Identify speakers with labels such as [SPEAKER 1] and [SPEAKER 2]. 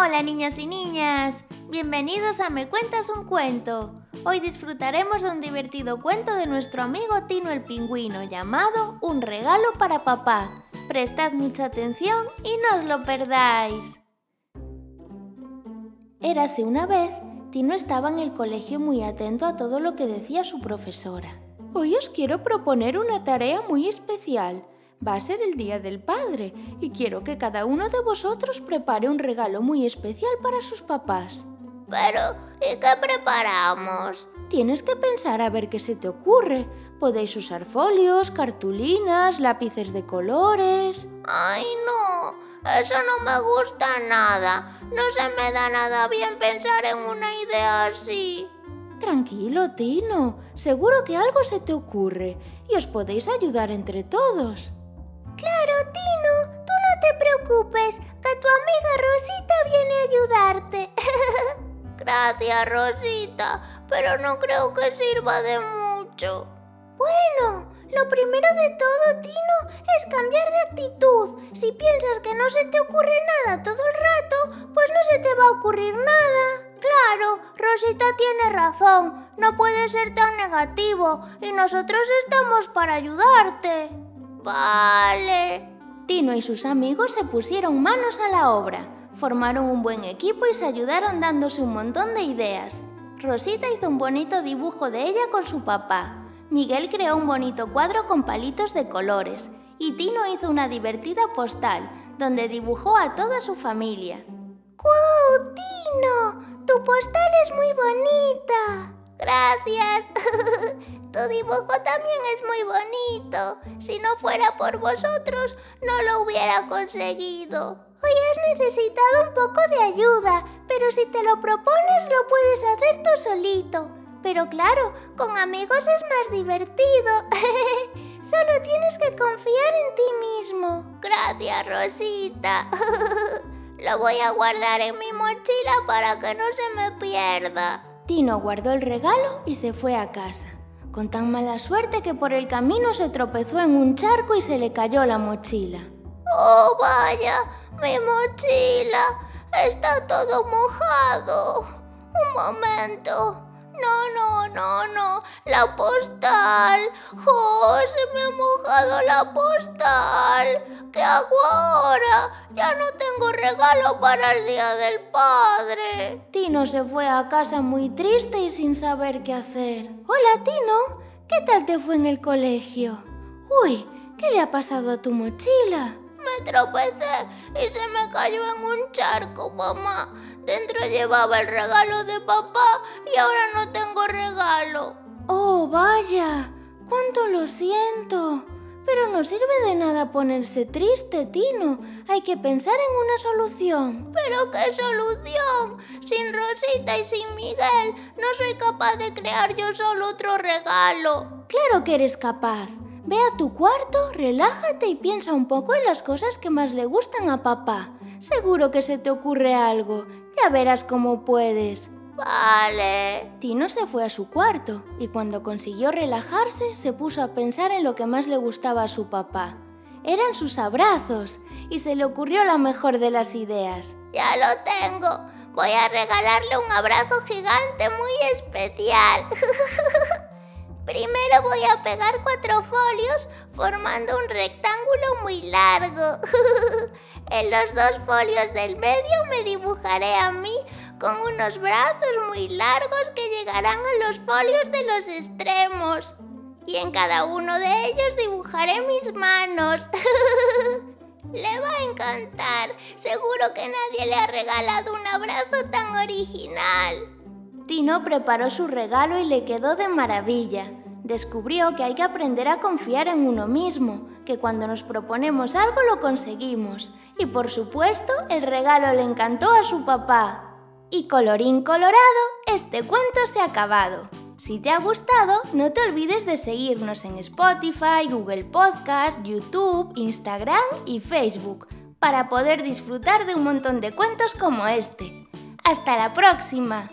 [SPEAKER 1] Hola niños y niñas, bienvenidos a Me Cuentas un Cuento. Hoy disfrutaremos de un divertido cuento de nuestro amigo Tino el Pingüino llamado Un regalo para papá. Prestad mucha atención y no os lo perdáis. Érase una vez, Tino estaba en el colegio muy atento a todo lo que decía su profesora. Hoy os quiero proponer una tarea muy especial. Va a ser el Día del Padre y quiero que cada uno de vosotros prepare un regalo muy especial para sus papás.
[SPEAKER 2] Pero, ¿y qué preparamos?
[SPEAKER 1] Tienes que pensar a ver qué se te ocurre. Podéis usar folios, cartulinas, lápices de colores.
[SPEAKER 2] Ay, no, eso no me gusta nada. No se me da nada bien pensar en una idea así.
[SPEAKER 1] Tranquilo, Tino. Seguro que algo se te ocurre y os podéis ayudar entre todos.
[SPEAKER 3] Claro, Tino, tú no te preocupes, que tu amiga Rosita viene a ayudarte.
[SPEAKER 2] Gracias, Rosita, pero no creo que sirva de mucho.
[SPEAKER 3] Bueno, lo primero de todo, Tino, es cambiar de actitud. Si piensas que no se te ocurre nada todo el rato, pues no se te va a ocurrir nada. Claro, Rosita tiene razón. No puede ser tan negativo y nosotros estamos para ayudarte.
[SPEAKER 2] Vale.
[SPEAKER 1] Tino y sus amigos se pusieron manos a la obra, formaron un buen equipo y se ayudaron dándose un montón de ideas. Rosita hizo un bonito dibujo de ella con su papá. Miguel creó un bonito cuadro con palitos de colores y Tino hizo una divertida postal donde dibujó a toda su familia.
[SPEAKER 3] ¡Guau, Tino! Tu postal es muy bonita.
[SPEAKER 2] Gracias. Tu dibujo también es muy bonito. Si no fuera por vosotros, no lo hubiera conseguido.
[SPEAKER 3] Hoy has necesitado un poco de ayuda, pero si te lo propones lo puedes hacer tú solito. Pero claro, con amigos es más divertido. Solo tienes que confiar en ti mismo.
[SPEAKER 2] Gracias, Rosita. lo voy a guardar en mi mochila para que no se me pierda.
[SPEAKER 1] Tino guardó el regalo y se fue a casa con tan mala suerte que por el camino se tropezó en un charco y se le cayó la mochila.
[SPEAKER 2] ¡Oh, vaya! ¡Mi mochila! Está todo mojado. Un momento. No, no, no, no. La postal. ¡Oh, se me ha mojado la postal! ¿Qué hago ahora? Ya no tengo regalo para el Día del Padre.
[SPEAKER 1] Tino se fue a casa muy triste y sin saber qué hacer. Hola, Tino. ¿Qué tal te fue en el colegio? Uy, ¿qué le ha pasado a tu mochila?
[SPEAKER 2] Me tropecé y se me cayó en un charco, mamá. Dentro llevaba el regalo de papá y ahora no tengo regalo.
[SPEAKER 1] Oh, vaya. Cuánto lo siento. Pero no sirve de nada ponerse triste, Tino. Hay que pensar en una solución.
[SPEAKER 2] ¿Pero qué solución? Sin Rosita y sin Miguel no soy capaz de crear yo solo otro regalo.
[SPEAKER 1] Claro que eres capaz. Ve a tu cuarto, relájate y piensa un poco en las cosas que más le gustan a papá. Seguro que se te ocurre algo. Ya verás cómo puedes.
[SPEAKER 2] Vale.
[SPEAKER 1] Tino se fue a su cuarto y cuando consiguió relajarse se puso a pensar en lo que más le gustaba a su papá. Eran sus abrazos y se le ocurrió la mejor de las ideas.
[SPEAKER 2] Ya lo tengo. Voy a regalarle un abrazo gigante muy especial. Primero voy a pegar cuatro folios formando un rectángulo muy largo. en los dos folios del medio me dibujaré a mí con unos brazos muy largos que llegarán a los folios de los extremos. Y en cada uno de ellos dibujaré mis manos. le va a encantar. Seguro que nadie le ha regalado un abrazo tan original.
[SPEAKER 1] Tino preparó su regalo y le quedó de maravilla. Descubrió que hay que aprender a confiar en uno mismo, que cuando nos proponemos algo lo conseguimos. Y por supuesto, el regalo le encantó a su papá. Y colorín colorado, este cuento se ha acabado. Si te ha gustado, no te olvides de seguirnos en Spotify, Google Podcast, YouTube, Instagram y Facebook para poder disfrutar de un montón de cuentos como este. ¡Hasta la próxima!